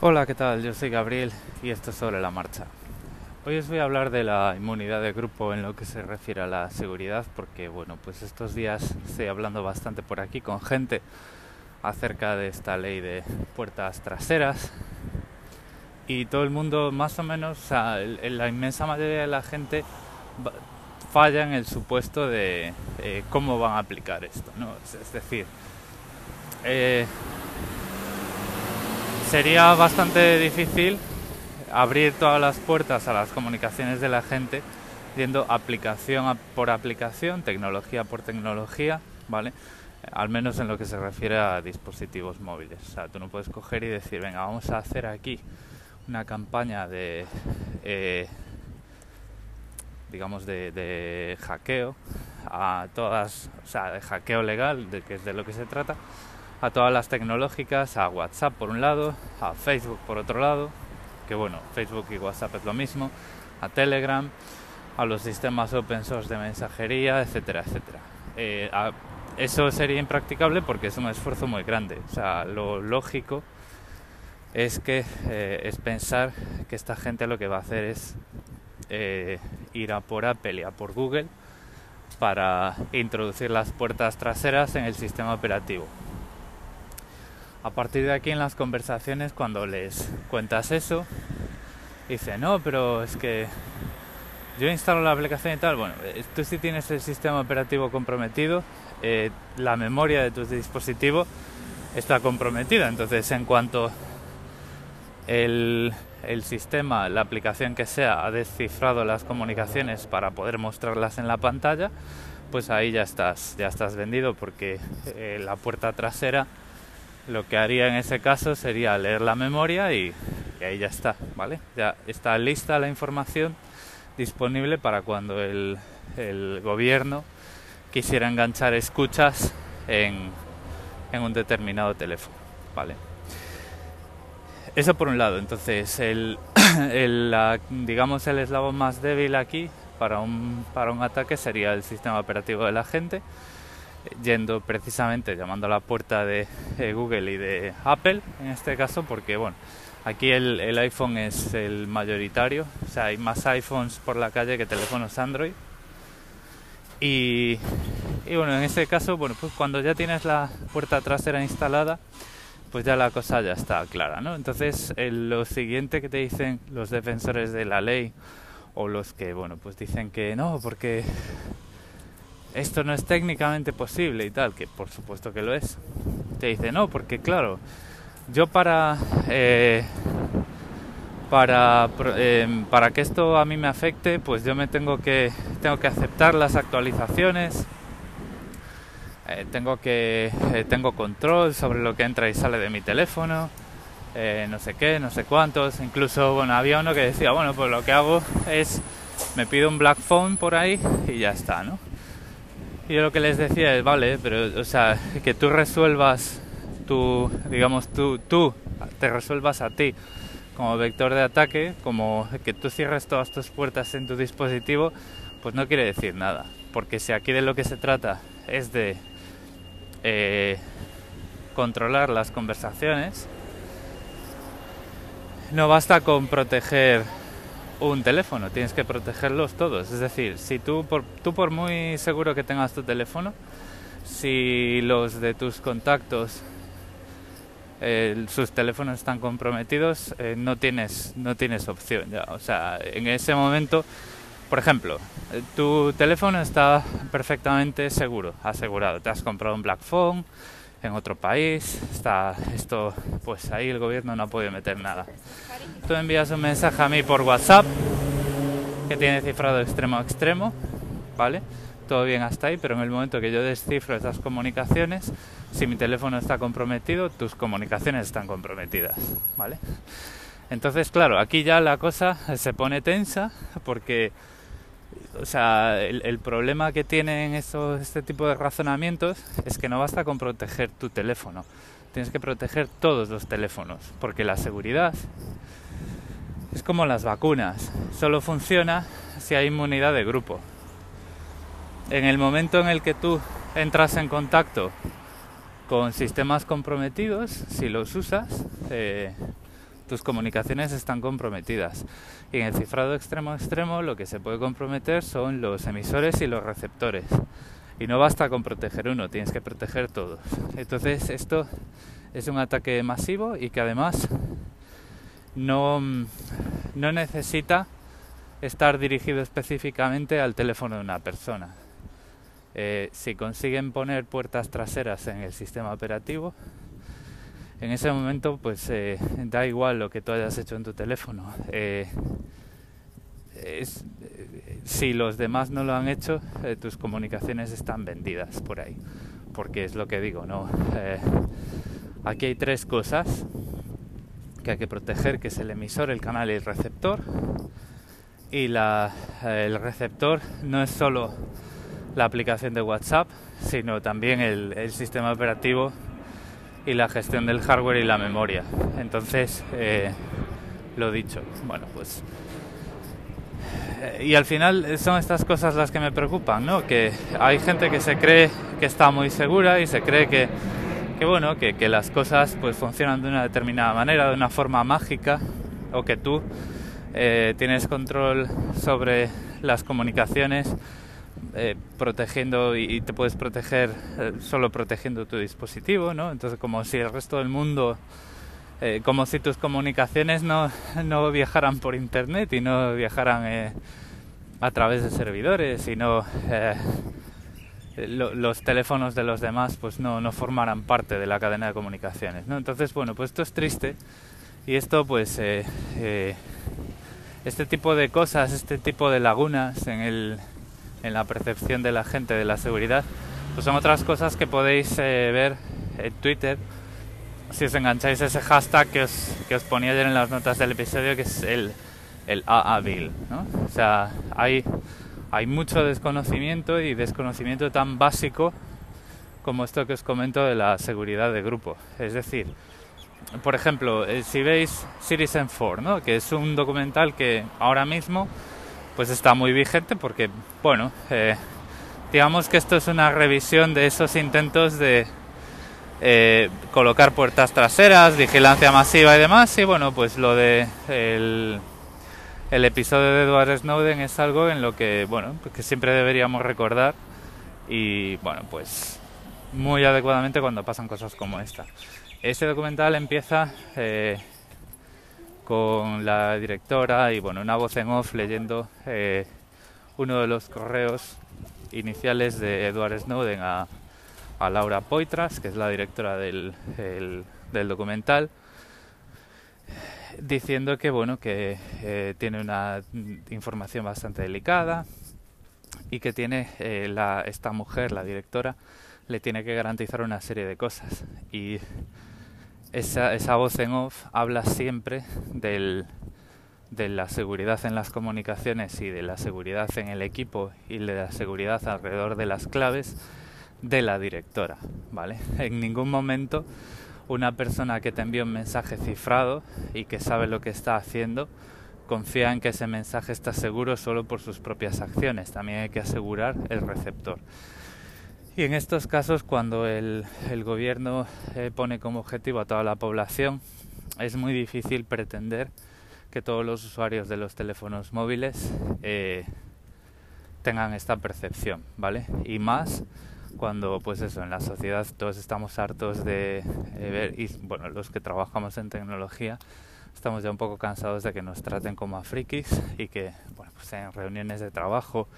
Hola, ¿qué tal? Yo soy Gabriel y esto es sobre la marcha. Hoy os voy a hablar de la inmunidad de grupo en lo que se refiere a la seguridad, porque bueno, pues estos días estoy hablando bastante por aquí con gente acerca de esta ley de puertas traseras y todo el mundo más o menos, la inmensa mayoría de la gente falla en el supuesto de eh, cómo van a aplicar esto, ¿no? Es, decir, eh, sería bastante difícil abrir todas las puertas a las comunicaciones de la gente yendo aplicación por aplicación, tecnología por tecnología, ¿vale? Al menos en lo que se refiere a dispositivos móviles. O sea, tú no puedes coger y decir, venga, vamos a hacer aquí una campaña de, eh, digamos, de, hackeo a todas, o sea, de hackeo legal, de que es de lo que se trata, a todas las tecnológicas, a WhatsApp por un lado, a Facebook por otro lado, que bueno, Facebook y WhatsApp es lo mismo, a Telegram, a los sistemas open source de mensajería, etcétera, etcétera. Eh, eso sería impracticable porque es un esfuerzo muy grande. O sea, lo lógico es que eh, es pensar que esta gente lo que va a hacer es eh, ir a por Apple y a por Google para introducir las puertas traseras en el sistema operativo. A partir de aquí en las conversaciones cuando les cuentas eso, dice, no, pero es que yo instalo la aplicación y tal, bueno, eh, tú si tienes el sistema operativo comprometido, eh, la memoria de tu dispositivo está comprometida, entonces en cuanto el, el sistema, la aplicación que sea, ha descifrado las comunicaciones para poder mostrarlas en la pantalla, pues ahí ya estás, ya estás vendido porque eh, la puerta trasera lo que haría en ese caso sería leer la memoria y, ahí ya está, ¿vale? Ya está lista la información disponible para cuando el, gobierno quisiera enganchar escuchas en, en un determinado teléfono, ¿vale? Eso por un lado, entonces el, el digamos el eslabón más débil aquí para un, para un ataque sería el sistema operativo de la gente yendo precisamente llamando a la puerta de Google y de Apple en este caso porque bueno aquí el, iPhone es el mayoritario o sea hay más iPhones por la calle que teléfonos Android y, y bueno en este caso bueno pues cuando ya tienes la puerta trasera instalada pues ya la cosa ya está clara ¿no? entonces lo siguiente que te dicen los defensores de la ley o los que bueno pues dicen que no porque esto no es técnicamente posible y tal, que por supuesto que lo es. Te dice, no, porque claro, yo para, eh, para, em, para que esto a mí me afecte, pues yo me tengo que, tengo que aceptar las actualizaciones, eh, tengo que, eh, tengo control sobre lo que entra y sale de mi teléfono, no sé qué, no sé cuántos, incluso, bueno, había uno que decía, bueno, pues lo que hago es, me pido un black phone por ahí y ya está, ¿no? Yo lo que les decía es, vale, pero, o sea, que tú resuelvas tu, digamos, tú, tú te resuelvas a ti como vector de ataque, como que tú cierres todas tus puertas en tu dispositivo, pues no quiere decir nada. Porque si aquí de lo que se trata es de eh, controlar las conversaciones, no basta con proteger un teléfono, tienes que protegerlos todos. Es decir, si tú por, tú por muy seguro que tengas tu teléfono, si los de tus contactos sus teléfonos están comprometidos, eh, no tienes no tienes opción ya. O sea, en ese momento, por ejemplo, eh, tu teléfono está perfectamente seguro, asegurado. Te has comprado un Black Phone en otro país, está esto, pues ahí el gobierno no ha podido meter nada. Tú envías un mensaje a mí por WhatsApp que tiene cifrado extremo a extremo, ¿vale? Todo bien hasta ahí, pero en el momento que yo descifro esas comunicaciones, si mi teléfono está comprometido, tus comunicaciones están comprometidas, ¿vale? Entonces, claro, aquí ya la cosa se pone tensa porque o sea, el, problema que tienen este tipo de razonamientos es que no basta con proteger tu teléfono, tienes que proteger todos los teléfonos, porque la seguridad es como las vacunas, solo funciona si hay inmunidad de grupo. En el momento en el que tú entras en contacto con sistemas comprometidos, si los usas, eh, tus comunicaciones están comprometidas. Y en el cifrado extremo extremo lo que se puede comprometer son los emisores y los receptores. Y no basta con proteger uno, tienes que proteger todos. Entonces esto es un ataque masivo y que además no, no necesita estar dirigido específicamente al teléfono de una persona. Eh, si consiguen poner puertas traseras en el sistema operativo, en ese momento pues eh, da igual lo que tú hayas hecho en tu teléfono. Eh, si los demás no lo han hecho, tus comunicaciones están vendidas por ahí. Porque es lo que digo, ¿no? aquí hay tres cosas que hay que proteger, que es el emisor, el canal y el receptor. Y la, el receptor no es solo la aplicación de WhatsApp, sino también el, sistema operativo y la gestión del hardware y la memoria. Entonces, eh, lo dicho, bueno, pues... Eh, y al final son estas cosas las que me preocupan, ¿no? Que hay gente que se cree que está muy segura y se cree que, que bueno, que, que las cosas pues funcionan de una determinada manera, de una forma mágica, o que tú eh, tienes control sobre las comunicaciones eh, protegiendo y, te puedes proteger eh, solo protegiendo tu dispositivo, ¿no? Entonces como si el resto del mundo, eh, como si tus comunicaciones no, no, viajaran por internet y no viajaran a través de servidores, sino los teléfonos de los demás pues no, no formaran parte de la cadena de comunicaciones, ¿no? Entonces bueno, pues esto es triste y esto pues este tipo de cosas, este tipo de lagunas en el en la percepción de la gente de la seguridad, pues son otras cosas que podéis eh, ver en Twitter si os engancháis ese hashtag que os, que os ponía ayer en las notas del episodio, que es el, el AABIL. ¿no? O sea, hay, hay mucho desconocimiento y desconocimiento tan básico como esto que os comento de la seguridad de grupo. Es decir, por ejemplo, eh, si veis Citizen 4, ¿no? que es un documental que ahora mismo pues está muy vigente porque, bueno, eh, digamos que esto es una revisión de esos intentos de eh, colocar puertas traseras, vigilancia masiva y demás. Y bueno, pues lo de el, episodio de Edward Snowden es algo en lo que, bueno, pues que siempre deberíamos recordar y, bueno, pues muy adecuadamente cuando pasan cosas como esta. Este documental empieza eh, con la directora y bueno, una voz en off leyendo eh, uno de los correos iniciales de Edward Snowden a, Laura Poitras, que es la directora del, del documental, diciendo que bueno, que eh, tiene una información bastante delicada y que tiene eh, la, esta mujer, la directora, le tiene que garantizar una serie de cosas. Y esa, esa voz en off habla siempre del, de la seguridad en las comunicaciones y de la seguridad en el equipo y de la seguridad alrededor de las claves de la directora, ¿vale? En ningún momento una persona que te envía un mensaje cifrado y que sabe lo que está haciendo confía en que ese mensaje está seguro solo por sus propias acciones. También hay que asegurar el receptor. Y en estos casos, cuando el, gobierno eh, pone como objetivo a toda la población, es muy difícil pretender que todos los usuarios de los teléfonos móviles eh, tengan esta percepción, ¿vale? Y más cuando, pues eso, en la sociedad todos estamos hartos de eh, ver, y bueno, los que trabajamos en tecnología, estamos ya un poco cansados de que nos traten como a frikis y que, bueno, pues en reuniones de trabajo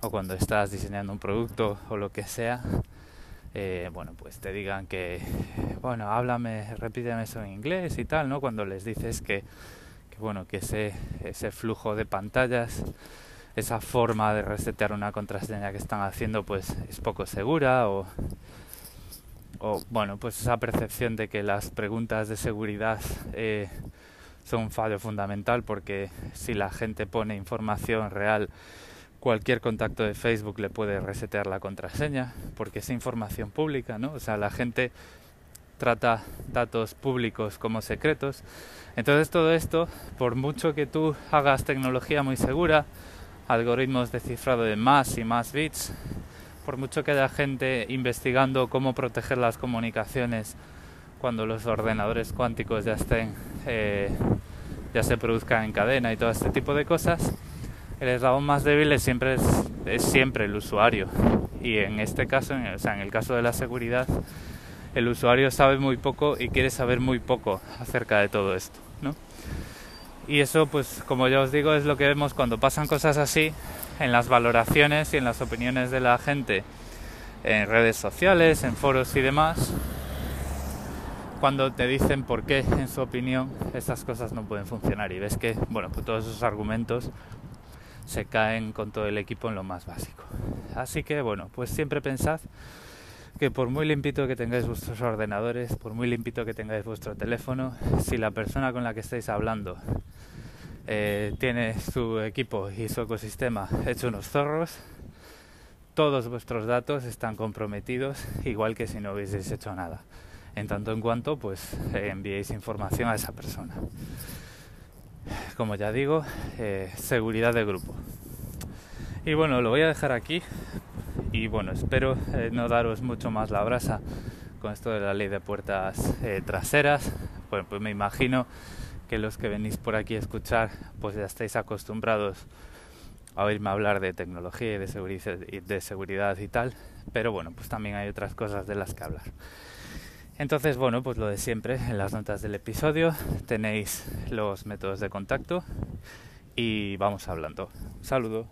o cuando estás diseñando un producto o lo que sea, eh, bueno, pues te digan que, bueno, háblame, repíteme eso en inglés y tal, ¿no? Cuando les dices que, que bueno, que ese, ese flujo de pantallas, esa forma de resetear una contraseña que están haciendo, pues es poco segura o, o bueno, pues esa percepción de que las preguntas de seguridad eh, son un fallo fundamental porque si la gente pone información real cualquier contacto de Facebook le puede resetear la contraseña porque es información pública, ¿no? O sea, la gente trata datos públicos como secretos. Entonces todo esto, por mucho que tú hagas tecnología muy segura, algoritmos de cifrado de más y más bits, por mucho que haya gente investigando cómo proteger las comunicaciones cuando los ordenadores cuánticos ya estén eh, ya se produzcan en cadena y todo este tipo de cosas, el eslabón más débil es siempre, es, siempre el usuario. Y en este caso, en, o sea, en el caso de la seguridad, el usuario sabe muy poco y quiere saber muy poco acerca de todo esto, ¿no? Y eso, pues, como ya os digo, es lo que vemos cuando pasan cosas así en las valoraciones y en las opiniones de la gente en redes sociales, en foros y demás, cuando te dicen por qué, en su opinión, estas cosas no pueden funcionar y ves que, bueno, pues todos esos argumentos se caen con todo el equipo en lo más básico. Así que, bueno, pues siempre pensad que por muy limpito que tengáis vuestros ordenadores, por muy limpito que tengáis vuestro teléfono, si la persona con la que estáis hablando eh, tiene su equipo y su ecosistema hecho unos zorros, todos vuestros datos están comprometidos, igual que si no hubieseis hecho nada. En tanto en cuanto, pues eh, enviéis información a esa persona. Como ya digo, eh, seguridad de grupo. Y bueno, lo voy a dejar aquí. Y bueno, espero eh, no daros mucho más la brasa con esto de la ley de puertas traseras. Bueno, pues me imagino que los que venís por aquí a escuchar, pues ya estáis acostumbrados a oírme hablar de tecnología y de seguridad y tal, pero bueno, pues también hay otras cosas de las que hablar. Entonces, bueno, pues lo de siempre, en las notas del episodio tenéis los métodos de contacto y vamos hablando. Un saludo.